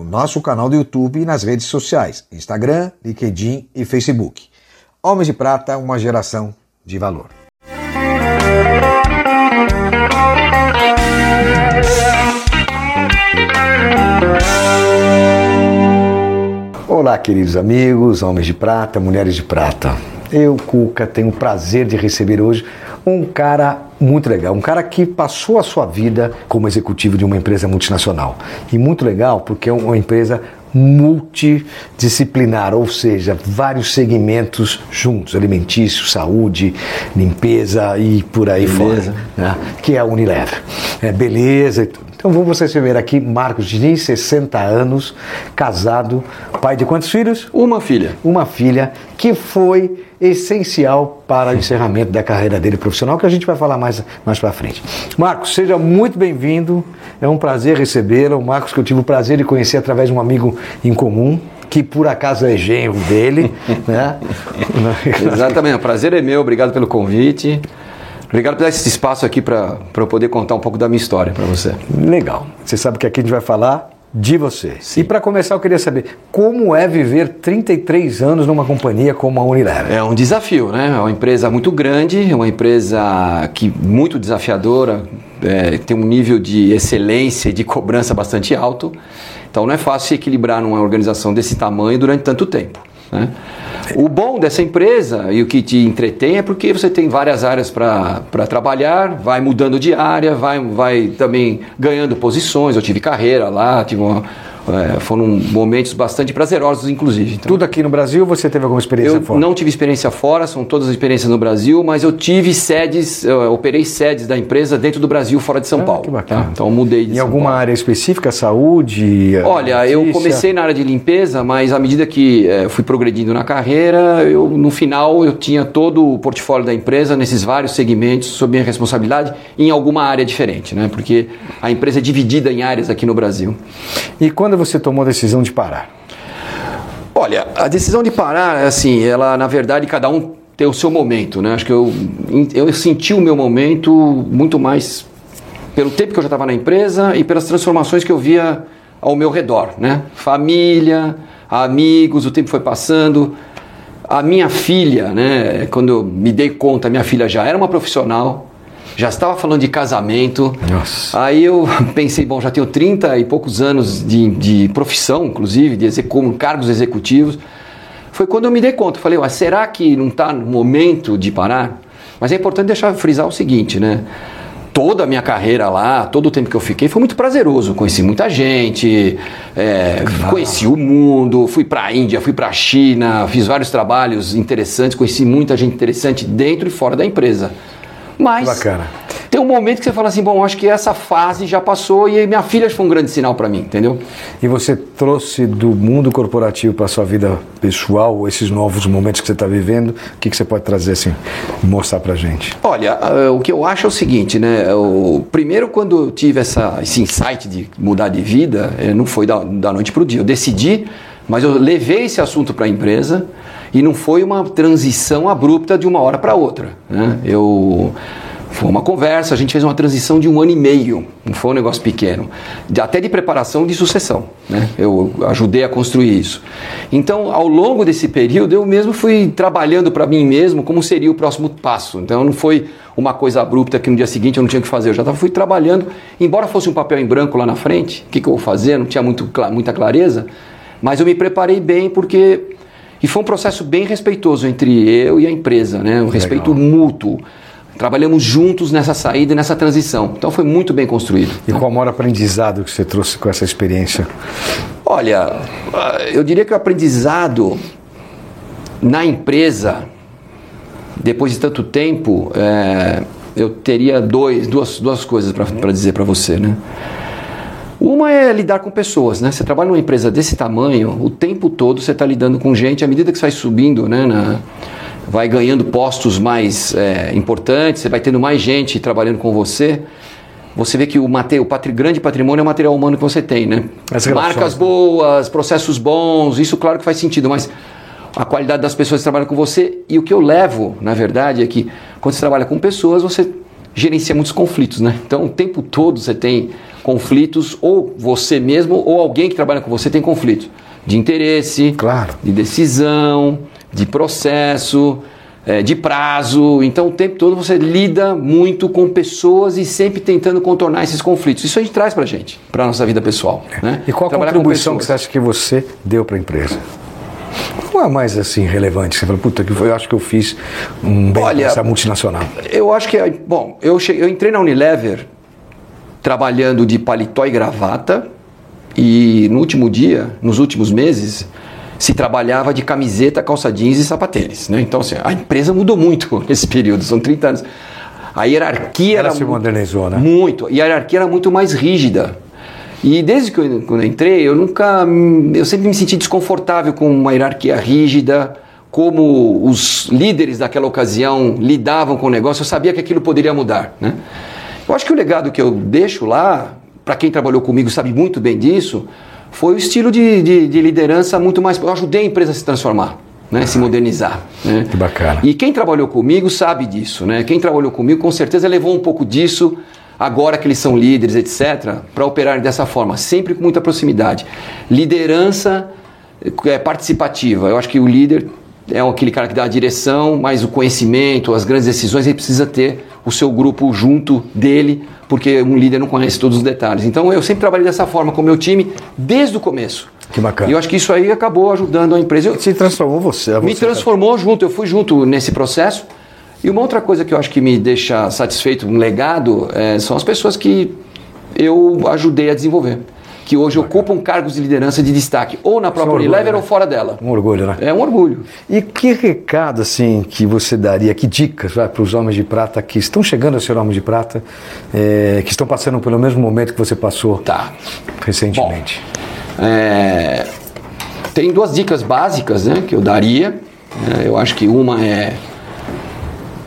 no nosso canal do YouTube e nas redes sociais, Instagram, LinkedIn e Facebook. Homens de Prata, uma geração de valor. Olá, queridos amigos, homens de prata, mulheres de prata. Eu, Cuca, tenho o prazer de receber hoje um cara muito legal, um cara que passou a sua vida como executivo de uma empresa multinacional. E muito legal porque é uma empresa multidisciplinar, ou seja, vários segmentos juntos, alimentício, saúde, limpeza e por aí beleza. fora, né? que é a Unilever. É beleza e tudo. Então vamos ver aqui Marcos Diniz, 60 anos, casado, pai de quantos filhos? Uma filha. Uma filha que foi essencial para o encerramento da carreira dele profissional, que a gente vai falar mais, mais para frente. Marcos, seja muito bem-vindo. É um prazer recebê-lo. O Marcos que eu tive o prazer de conhecer através de um amigo em comum, que por acaso é genro dele, né? Exatamente, o prazer é meu, obrigado pelo convite. Obrigado por dar esse espaço aqui para eu poder contar um pouco da minha história para você. Legal. Você sabe que aqui a gente vai falar de você. Sim. E para começar, eu queria saber como é viver 33 anos numa companhia como a Unilever. É um desafio, né? É uma empresa muito grande, é uma empresa que muito desafiadora, é, tem um nível de excelência e de cobrança bastante alto. Então não é fácil se equilibrar numa organização desse tamanho durante tanto tempo. Né? O bom dessa empresa e o que te entretém é porque você tem várias áreas para trabalhar, vai mudando de área, vai, vai também ganhando posições. Eu tive carreira lá, tive uma, é, foram momentos bastante prazerosos, inclusive. Então, Tudo aqui no Brasil você teve alguma experiência eu fora? Eu não tive experiência fora, são todas as experiências no Brasil, mas eu tive sedes, eu operei sedes da empresa dentro do Brasil, fora de São ah, Paulo. Que bacana. Tá? Então mudei de Em São alguma Paulo. área específica, saúde? Olha, notícia? eu comecei na área de limpeza, mas à medida que é, fui progredindo na carreira, eu no final eu tinha todo o portfólio da empresa nesses vários segmentos sob minha responsabilidade em alguma área diferente, né? Porque a empresa é dividida em áreas aqui no Brasil. E quando você tomou a decisão de parar? Olha, a decisão de parar, assim, ela na verdade cada um tem o seu momento, né? Acho que eu, eu senti o meu momento muito mais pelo tempo que eu já estava na empresa e pelas transformações que eu via ao meu redor, né? Família, amigos, o tempo foi passando. A minha filha, né? Quando eu me dei conta, minha filha já era uma profissional, já estava falando de casamento. Nossa. Aí eu pensei, bom, já tenho 30 e poucos anos de, de profissão, inclusive, de execu cargos executivos. Foi quando eu me dei conta, falei, será que não está no momento de parar? Mas é importante deixar frisar o seguinte, né? Toda a minha carreira lá, todo o tempo que eu fiquei, foi muito prazeroso. Conheci muita gente, é, conheci o mundo, fui para a Índia, fui para a China, fiz vários trabalhos interessantes, conheci muita gente interessante dentro e fora da empresa. Mas Bacana. tem um momento que você fala assim, bom, acho que essa fase já passou e minha filha foi um grande sinal para mim, entendeu? E você trouxe do mundo corporativo para sua vida pessoal, esses novos momentos que você está vivendo, o que, que você pode trazer assim, mostrar para gente? Olha, uh, o que eu acho é o seguinte, né? O, primeiro, quando eu tive essa, esse insight de mudar de vida, eh, não foi da, da noite para o dia. Eu decidi, mas eu levei esse assunto para a empresa e não foi uma transição abrupta de uma hora para outra. Né? Eu foi uma conversa, a gente fez uma transição de um ano e meio, não foi um negócio pequeno, de, até de preparação de sucessão. Né? Eu ajudei a construir isso. Então, ao longo desse período, eu mesmo fui trabalhando para mim mesmo como seria o próximo passo. Então, não foi uma coisa abrupta que no dia seguinte eu não tinha o que fazer, eu já fui trabalhando, embora fosse um papel em branco lá na frente, o que, que eu vou fazer, não tinha muito, muita clareza, mas eu me preparei bem porque e foi um processo bem respeitoso entre eu e a empresa, né? Um respeito Legal. mútuo. Trabalhamos juntos nessa saída e nessa transição. Então foi muito bem construído. E qual o maior aprendizado que você trouxe com essa experiência? Olha, eu diria que o aprendizado na empresa, depois de tanto tempo, é, eu teria dois, duas, duas coisas para dizer para você, né? Uma é lidar com pessoas, né? Você trabalha numa empresa desse tamanho, o tempo todo você está lidando com gente, à medida que você vai subindo, né, na, vai ganhando postos mais é, importantes, você vai tendo mais gente trabalhando com você, você vê que o, mate, o patri, grande patrimônio é o material humano que você tem, né? Marcas boas, processos bons, isso claro que faz sentido, mas a qualidade das pessoas que trabalham com você e o que eu levo, na verdade, é que quando você trabalha com pessoas, você gerencia muitos conflitos, né? Então, o tempo todo você tem conflitos, ou você mesmo, ou alguém que trabalha com você tem conflitos de interesse, claro. de decisão, de processo, é, de prazo. Então, o tempo todo você lida muito com pessoas e sempre tentando contornar esses conflitos. Isso a gente traz para gente, para nossa vida pessoal. Né? E qual a Trabalhar contribuição que você acha que você deu para a empresa? Qual é mais assim relevante? Você fala, puta, que eu acho que eu fiz um bem Olha, essa multinacional. Eu acho que, é, bom, eu, cheguei, eu entrei na Unilever trabalhando de paletó e gravata e no último dia, nos últimos meses, se trabalhava de camiseta, calça jeans e sapatênis. Né? Então, assim, a empresa mudou muito nesse período, são 30 anos. A hierarquia Ela era. se modernizou, né? Muito. E a hierarquia era muito mais rígida. E desde que eu, quando eu entrei, eu nunca. Eu sempre me senti desconfortável com uma hierarquia rígida, como os líderes daquela ocasião lidavam com o negócio, eu sabia que aquilo poderia mudar. Né? Eu acho que o legado que eu deixo lá, para quem trabalhou comigo sabe muito bem disso, foi o estilo de, de, de liderança muito mais. Eu ajudei a empresa a se transformar. Né, se modernizar. Né? Que bacana. E quem trabalhou comigo sabe disso. Né? Quem trabalhou comigo com certeza levou um pouco disso agora que eles são líderes, etc., para operarem dessa forma, sempre com muita proximidade. Liderança é, participativa. Eu acho que o líder é aquele cara que dá a direção, mas o conhecimento, as grandes decisões, ele precisa ter o seu grupo junto dele, porque um líder não conhece todos os detalhes. Então eu sempre trabalhei dessa forma com o meu time desde o começo. Que bacana. E eu acho que isso aí acabou ajudando a empresa. Se transformou você. você me transformou junto, eu fui junto nesse processo. E uma outra coisa que eu acho que me deixa satisfeito, um legado, é, são as pessoas que eu ajudei a desenvolver. Que hoje ocupam cargos de liderança de destaque, ou na própria Unilever né? ou fora dela. Um orgulho, né? É um orgulho. E que recado, assim, que você daria, que dicas para os homens de prata que estão chegando a ser homens de prata, é, que estão passando pelo mesmo momento que você passou tá. recentemente? Bom, é, tem duas dicas básicas né, que eu daria. É, eu acho que uma é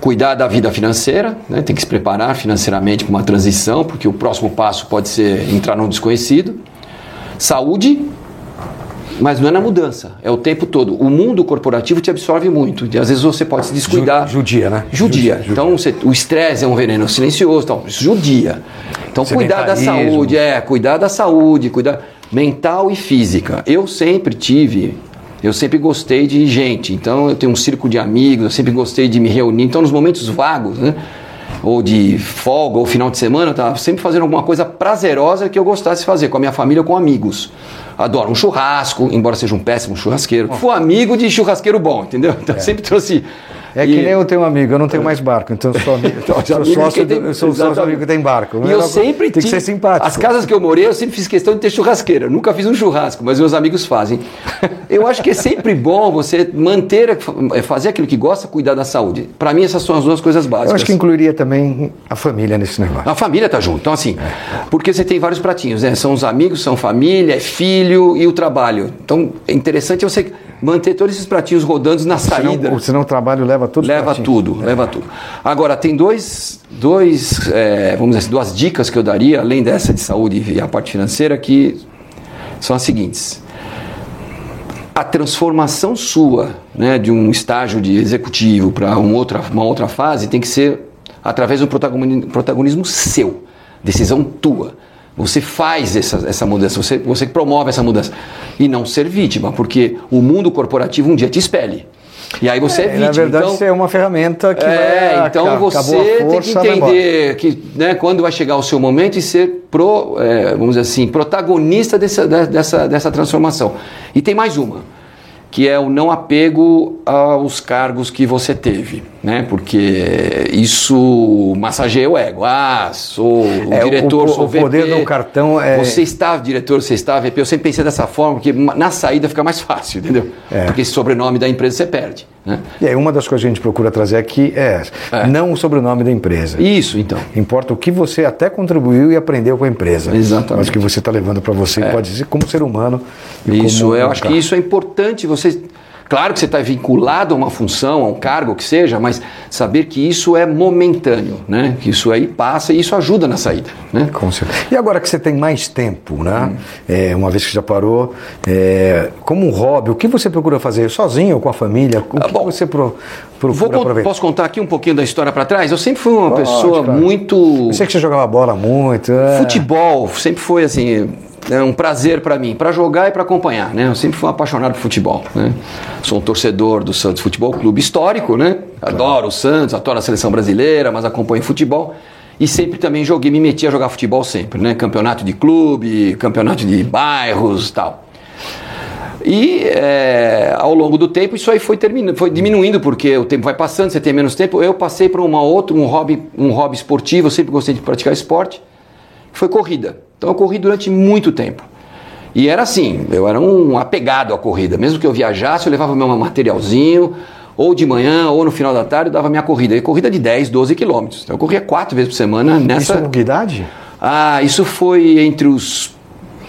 cuidar da vida financeira, né? tem que se preparar financeiramente para uma transição, porque o próximo passo pode ser entrar num desconhecido. Saúde, mas não é na mudança, é o tempo todo. O mundo corporativo te absorve muito, e às vezes você pode se descuidar. Judia, né? Judia. judia. Então você, o estresse é um veneno silencioso, então, judia. Então cuidar da saúde, é, cuidar da saúde, cuidar mental e física. Eu sempre tive eu sempre gostei de gente, então eu tenho um círculo de amigos, eu sempre gostei de me reunir. Então, nos momentos vagos, né? ou de folga, ou final de semana, eu estava sempre fazendo alguma coisa prazerosa que eu gostasse de fazer com a minha família ou com amigos. Adoro um churrasco, embora seja um péssimo churrasqueiro. Fui amigo de churrasqueiro bom, entendeu? Então é. sempre trouxe é que nem eu tenho um amigo, eu não tenho mais barco, então eu sou, amigo, eu sou sócio, tem, eu sou sócio amigo que tem barco. E eu sempre tem que ser simpático. As casas que eu morei, eu sempre fiz questão de ter churrasqueira. Nunca fiz um churrasco, mas meus amigos fazem. Eu acho que é sempre bom você manter, é, fazer aquilo que gosta, cuidar da saúde. Para mim, essas são as duas coisas básicas. Eu acho que incluiria também a família nesse negócio. A família tá junto. Então, assim, porque você tem vários pratinhos, né? São os amigos, são família, é filho e o trabalho. Então, é interessante você manter todos esses pratinhos rodando na saída. Senão, senão o trabalho leva tudo. Leva tudo, é. leva tudo. Agora, tem dois, dois é, vamos dizer assim, duas dicas que eu daria, além dessa de saúde e a parte financeira, que são as seguintes. A transformação sua né, de um estágio de executivo para uma outra, uma outra fase tem que ser através do protagonismo, protagonismo seu, decisão tua. Você faz essa, essa mudança, você, você promove essa mudança. E não ser vítima, porque o mundo corporativo um dia te espelhe. E aí você é, é vítima. Na verdade, então, isso é uma ferramenta que é, vai, então você força, tem que entender que né, quando vai chegar o seu momento e ser pro, é, vamos dizer assim, protagonista dessa, dessa, dessa transformação. E tem mais uma que é o não apego aos cargos que você teve, né? Porque isso massageia o ego. Ah, sou o é, diretor, o, sou o VP. O poder do cartão é... Você está diretor, você está VP. Eu sempre pensei dessa forma, porque na saída fica mais fácil, entendeu? É. Porque esse sobrenome da empresa você perde. Né? E aí uma das coisas que a gente procura trazer aqui é, é. não o sobrenome da empresa. Isso, então. Importa o que você até contribuiu e aprendeu com a empresa. Exatamente. Mas o que você está levando para você é. pode ser como ser humano. isso, como eu acho que isso é importante você Claro que você está vinculado a uma função, a um cargo que seja, mas saber que isso é momentâneo, né? Que isso aí passa e isso ajuda na saída, né? Com certeza. E agora que você tem mais tempo, né? Hum. É, uma vez que já parou, é, como um hobby, o que você procura fazer sozinho ou com a família? O que, ah, bom, que você pro, procura vou, Posso contar aqui um pouquinho da história para trás? Eu sempre fui uma Pode, pessoa claro. muito... Eu sei que você jogava bola muito. É... Futebol, sempre foi assim é um prazer para mim, para jogar e para acompanhar, né? Eu sempre fui um apaixonado por futebol, né? Sou um torcedor do Santos Futebol Clube histórico, né? Adoro o Santos, adoro a seleção brasileira, mas acompanho futebol. E sempre também joguei, me meti a jogar futebol sempre, né? Campeonato de clube, campeonato de bairros tal. E é, ao longo do tempo isso aí foi, foi diminuindo, porque o tempo vai passando, você tem menos tempo. Eu passei para uma um hobby, um hobby esportivo, eu sempre gostei de praticar esporte, foi corrida. Então eu corri durante muito tempo. E era assim, eu era um apegado à corrida. Mesmo que eu viajasse, eu levava meu materialzinho, ou de manhã, ou no final da tarde, eu dava minha corrida. E corrida de 10, 12 quilômetros. Então eu corria quatro vezes por semana nessa. Isso com que idade? Ah, isso foi entre os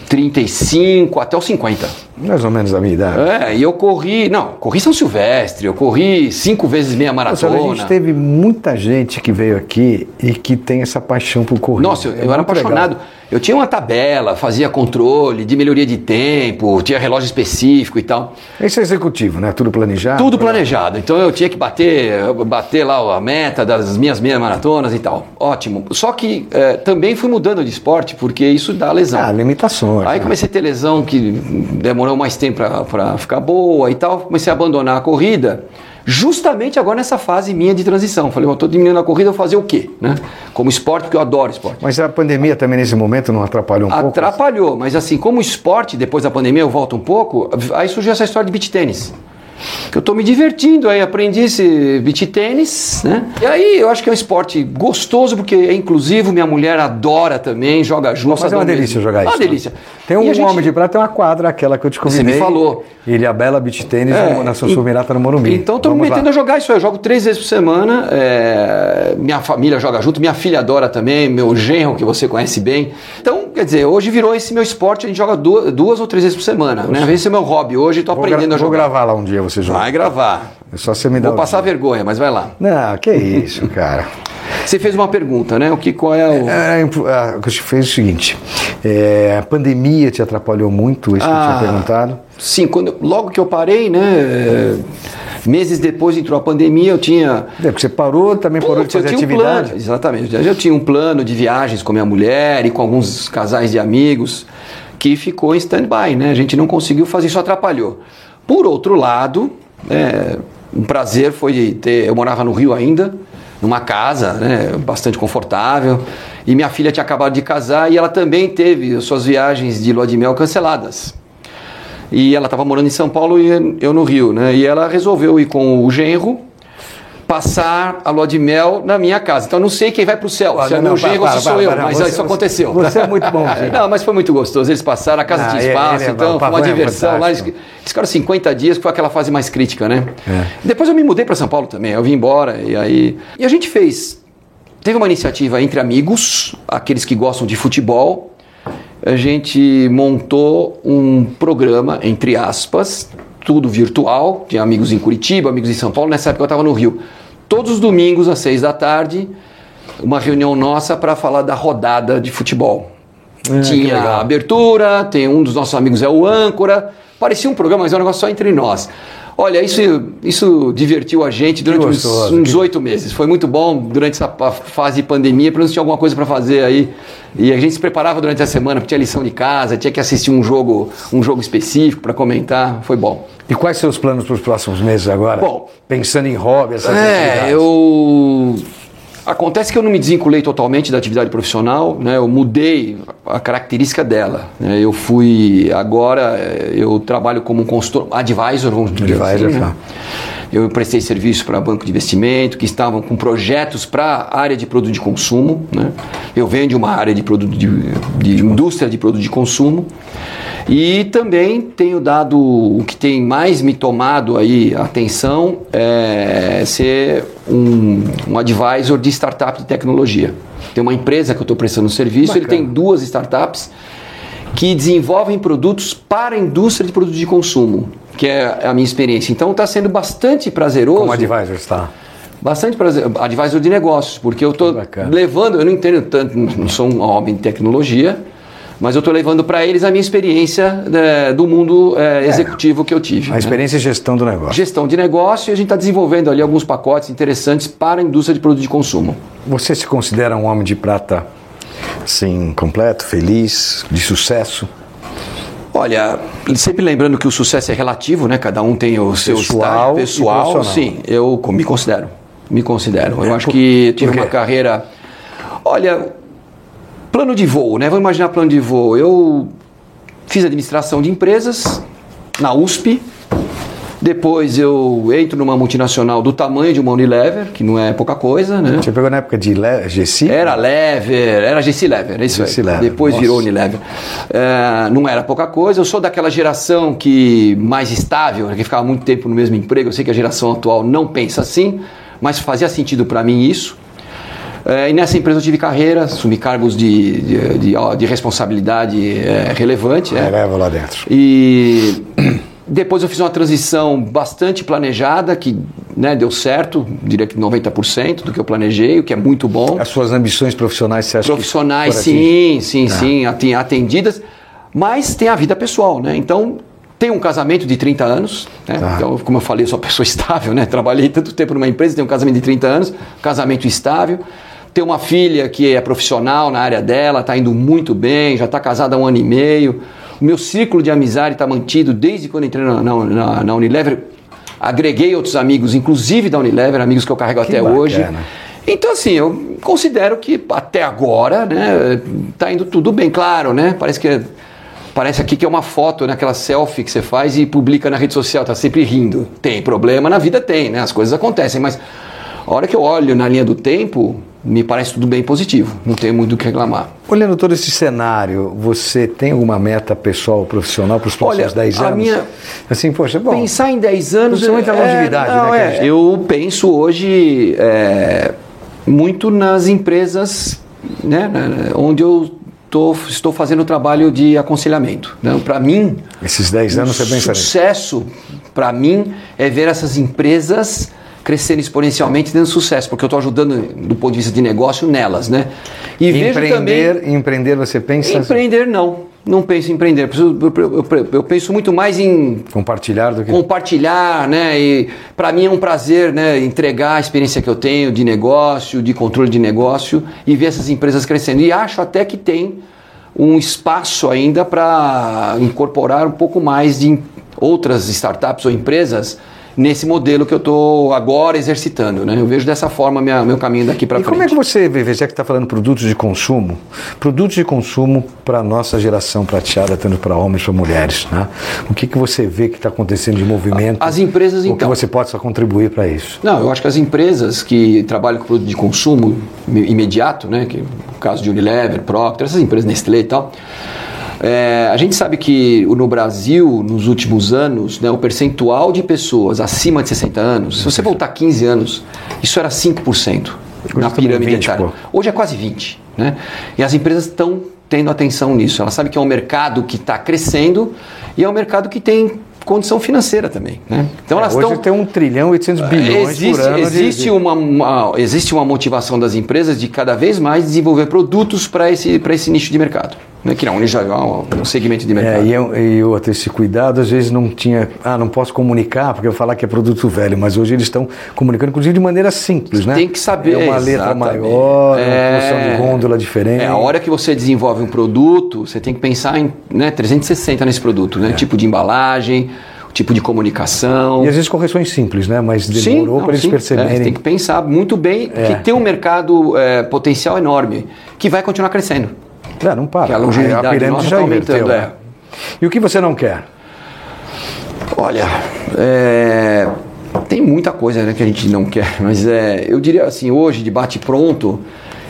35 até os 50. Mais ou menos a minha idade. É, e eu corri, não, corri São Silvestre, eu corri cinco vezes meia maratona. Nossa, a gente teve muita gente que veio aqui e que tem essa paixão por corrida. Nossa, eu, é eu era apaixonado. Legal. Eu tinha uma tabela, fazia controle de melhoria de tempo, tinha relógio específico e tal. Esse é executivo, né? Tudo planejado? Tudo planejado. Então eu tinha que bater, bater lá a meta das minhas meia maratonas e tal. Ótimo. Só que é, também fui mudando de esporte porque isso dá lesão. Ah, limitações. Aí né? comecei a ter lesão que demorou mais tempo para ficar boa e tal. Comecei a abandonar a corrida justamente agora nessa fase minha de transição. Falei, eu estou diminuindo a corrida, eu vou fazer o quê? Né? Como esporte, porque eu adoro esporte. Mas a pandemia também nesse momento não atrapalhou um atrapalhou, pouco? Atrapalhou, mas assim, como esporte, depois da pandemia eu volto um pouco, aí surgiu essa história de beach tênis eu estou me divertindo aí, aprendi esse beach tênis, né? E aí eu acho que é um esporte gostoso, porque é inclusivo, minha mulher adora também, joga junto. Mas é uma delícia jogar isso. Uma né? delícia. Tem um gente... homem de prata, tem uma quadra, aquela que eu te convidei. Você me falou. Ele e a Bela Beach Tênis é, na sua Mirata no Morumbi. Então estou me metendo lá. a jogar isso aí. Eu jogo três vezes por semana. É... Minha família joga junto, minha filha adora também, meu genro, que você conhece bem. Então, quer dizer, hoje virou esse meu esporte, a gente joga duas, duas ou três vezes por semana. Né? Esse é meu hobby. Hoje estou aprendendo a jogar. Vou gravar lá um dia você joga. Vai gravar. É só você me dar Vou passar dia. vergonha, mas vai lá. Não, que isso, cara. Você fez uma pergunta, né? O que qual é o. É, é, que fez o seguinte: é, a pandemia te atrapalhou muito, isso ah, que eu tinha ah, perguntado? Sim, quando, logo que eu parei, né? Meses depois entrou a pandemia, eu tinha. É, porque você parou, também Pô, parou de fazer atividade. Um plano, exatamente. Eu tinha um plano de viagens com minha mulher e com alguns casais de amigos que ficou em stand-by, né? A gente não conseguiu fazer, isso atrapalhou. Por outro lado, é, um prazer foi ter. Eu morava no Rio ainda, numa casa né, bastante confortável. E minha filha tinha acabado de casar e ela também teve suas viagens de lua de mel canceladas. E ela estava morando em São Paulo e eu no Rio, né? E ela resolveu ir com o genro passar a lua de mel na minha casa. Então não sei quem vai para o céu, se é meu genro ou se sou eu, mas você, isso aconteceu. Você é muito bom. não, mas foi muito gostoso. Eles passaram, a casa ah, tinha espaço, então foi uma diversão. Lá, eles ficaram 50 dias, que foi aquela fase mais crítica, né? É. Depois eu me mudei para São Paulo também, eu vim embora e aí... E a gente fez... Teve uma iniciativa entre amigos, aqueles que gostam de futebol, a gente montou um programa, entre aspas, tudo virtual, tinha amigos em Curitiba, amigos em São Paulo, nessa época eu estava no Rio. Todos os domingos às seis da tarde, uma reunião nossa para falar da rodada de futebol. É, tinha a abertura, tem um dos nossos amigos é o âncora, parecia um programa, mas é um negócio só entre nós. Olha, isso, isso divertiu a gente durante uns oito meses. Foi muito bom durante essa fase de pandemia, para nós tinha alguma coisa para fazer aí. E a gente se preparava durante a semana, porque tinha lição de casa, tinha que assistir um jogo, um jogo específico para comentar. Foi bom. E quais são os planos para os próximos meses agora? Bom, pensando em hobby, essas É, eu Acontece que eu não me desvinculei totalmente da atividade profissional, né? eu mudei a característica dela. Né? Eu fui, agora, eu trabalho como consultor, advisor, vamos dizer advisor, assim. Né? Eu prestei serviço para banco de investimento, que estavam com projetos para a área de produto de consumo. Né? Eu venho de uma área de, produto de, de indústria de produto de consumo. E também tenho dado o que tem mais me tomado aí atenção é ser um, um advisor de startup de tecnologia. Tem uma empresa que eu estou prestando serviço, Bacana. ele tem duas startups que desenvolvem produtos para a indústria de produtos de consumo, que é a minha experiência. Então está sendo bastante prazeroso. Como advisor está? Bastante prazer, advisor de negócios, porque eu estou levando, eu não entendo tanto, não sou um homem de tecnologia, mas eu estou levando para eles a minha experiência né, do mundo é, executivo é, que eu tive. A né? experiência e gestão do negócio. Gestão de negócio e a gente está desenvolvendo ali alguns pacotes interessantes para a indústria de produtos de consumo. Você se considera um homem de prata assim, completo, feliz, de sucesso? Olha, sempre lembrando que o sucesso é relativo, né? Cada um tem o seu pessoal pessoal. Sim, eu me considero. Me considero. Eu acho que tive uma carreira. Olha, plano de voo, né? Vamos imaginar plano de voo. Eu fiz administração de empresas na USP depois eu entro numa multinacional do tamanho de uma Unilever, que não é pouca coisa, né? Você pegou na época de Le GC? Era Lever, era GC Lever, é isso GC aí. Lever. Depois Nossa. virou Unilever. É, não era pouca coisa. Eu sou daquela geração que mais estável, que ficava muito tempo no mesmo emprego. Eu sei que a geração atual não pensa assim, mas fazia sentido para mim isso. É, e nessa empresa eu tive carreira, assumi cargos de, de, de, de responsabilidade é, relevante. É, leva lá dentro. E depois eu fiz uma transição bastante planejada, que né, deu certo, diria que 90% do que eu planejei, o que é muito bom. As suas ambições profissionais, você acha Profissionais, sim, sim, ah. sim, atendidas. Mas tem a vida pessoal, né? Então, tem um casamento de 30 anos, né? Tá. Então, como eu falei, eu sou uma pessoa estável, né? Trabalhei tanto tempo numa empresa, tenho um casamento de 30 anos, casamento estável. Tenho uma filha que é profissional na área dela, está indo muito bem, já está casada há um ano e meio. O meu círculo de amizade está mantido desde quando entrei na, na, na, Unilever. Agreguei outros amigos, inclusive da Unilever, amigos que eu carrego que até bacana. hoje. Então, assim, eu considero que até agora, né, tá indo tudo bem, claro, né? Parece que parece aqui que é uma foto, né, aquela selfie que você faz e publica na rede social, tá sempre rindo. Tem problema na vida, tem, né? As coisas acontecem, mas a hora que eu olho na linha do tempo, me parece tudo bem positivo, não tenho muito o que reclamar. Olhando todo esse cenário, você tem alguma meta pessoal, profissional para os próximos Olha, 10 anos? Minha... Assim, poxa, bom. Pensar em 10 anos. Principalmente é, a longevidade, não, né? É, eu penso hoje é, muito nas empresas né, onde eu tô, estou fazendo o trabalho de aconselhamento. Né? Para mim. Esses 10 anos você pensa Sucesso, para mim, é ver essas empresas crescendo exponencialmente tendo sucesso, porque eu estou ajudando do ponto de vista de negócio nelas, né? E empreender, também, empreender você pensa? Empreender não, não penso em empreender. Eu, penso muito mais em compartilhar do que compartilhar, né? E para mim é um prazer, né? Entregar a experiência que eu tenho de negócio, de controle de negócio e ver essas empresas crescendo. E acho até que tem um espaço ainda para incorporar um pouco mais de outras startups ou empresas nesse modelo que eu estou agora exercitando. Né? Eu vejo dessa forma minha, meu caminho daqui para frente. E como é que você vê, já que está falando produtos de consumo, produtos de consumo para a nossa geração prateada, tanto para homens como para mulheres, né? o que, que você vê que está acontecendo de movimento? As empresas, então... O que você possa contribuir para isso? Não, eu acho que as empresas que trabalham com produto de consumo imediato, né, que é o caso de Unilever, Procter, essas empresas Nestlé e tal, é, a gente sabe que no Brasil, nos últimos anos, né, o percentual de pessoas acima de 60 anos, se você voltar 15 anos, isso era 5% na pirâmide etária. Hoje é quase 20%. Né? E as empresas estão tendo atenção nisso. Elas sabem que é um mercado que está crescendo e é um mercado que tem condição financeira também. Né? Então elas é, hoje tem 1 trilhão e 800 é, bilhões existe, por ano. Existe, de... uma, uma, existe uma motivação das empresas de cada vez mais desenvolver produtos para esse, esse nicho de mercado. Né? Que não, já é um segmento de é, mercado. É, e, eu, e esse cuidado, às vezes não tinha. Ah, não posso comunicar porque eu vou falar que é produto velho, mas hoje eles estão comunicando, inclusive, de maneira simples, né? Tem que saber. É uma letra exatamente. maior, é, uma função de gôndola diferente. É, a hora que você desenvolve um produto, você tem que pensar em né, 360 nesse produto, né? É. Tipo de embalagem tipo de comunicação. E às vezes correções simples, né? Mas demorou para eles perceberem. É, tem que pensar muito bem é. que tem um mercado é, potencial enorme que vai continuar crescendo. É, não para. Que a longevidade a pirâmide já tá aumentando. É. E o que você não quer? Olha, é, tem muita coisa né, que a gente não quer, mas é, eu diria assim, hoje, de bate-pronto,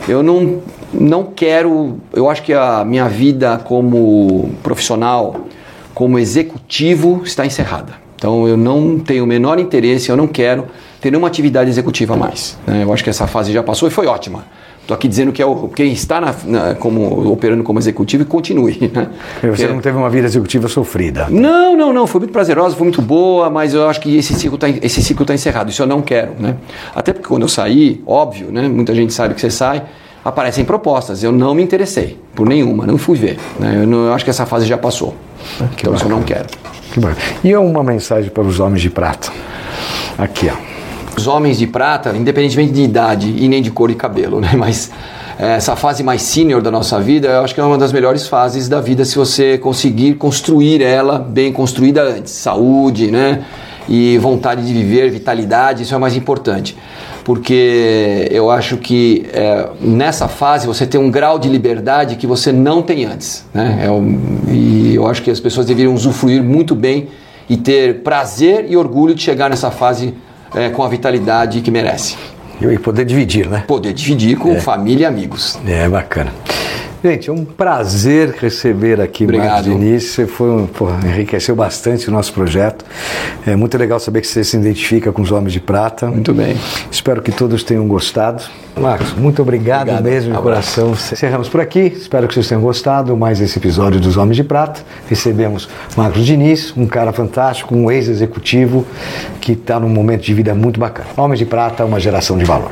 eu não, não quero. Eu acho que a minha vida como profissional, como executivo, está encerrada. Então eu não tenho o menor interesse, eu não quero ter nenhuma atividade executiva mais. Né? Eu acho que essa fase já passou e foi ótima. Estou aqui dizendo que é o, quem está na, na, como, operando como executivo e continue. Né? Você não teve uma vida executiva sofrida? Não, não, não. Foi muito prazerosa, foi muito boa, mas eu acho que esse ciclo está tá encerrado. Isso eu não quero. Né? Até porque quando eu saí, óbvio, né? muita gente sabe que você sai, aparecem propostas. Eu não me interessei por nenhuma, não fui ver. Né? Eu, não, eu acho que essa fase já passou. Ah, então bacana. isso eu não quero. Que. E uma mensagem para os homens de prata? Aqui, ó. Os homens de prata, independentemente de idade e nem de cor e cabelo, né? Mas é, essa fase mais senior da nossa vida, eu acho que é uma das melhores fases da vida se você conseguir construir ela bem construída antes. Saúde, né? E vontade de viver, vitalidade, isso é o mais importante. Porque eu acho que é, nessa fase você tem um grau de liberdade que você não tem antes. Né? É um, e eu acho que as pessoas deveriam usufruir muito bem e ter prazer e orgulho de chegar nessa fase é, com a vitalidade que merece. E poder dividir, né? Poder dividir com é. família e amigos. É, bacana. Gente, é um prazer receber aqui o Marcos Diniz. Você foi um, enriqueceu bastante o nosso projeto. É muito legal saber que você se identifica com os Homens de Prata. Muito bem. Espero que todos tenham gostado. Marcos, muito obrigado, obrigado. mesmo de coração. Encerramos por aqui. Espero que vocês tenham gostado mais esse episódio dos Homens de Prata. Recebemos Marcos Diniz, um cara fantástico, um ex-executivo que está num momento de vida muito bacana. Homens de Prata, uma geração de valor.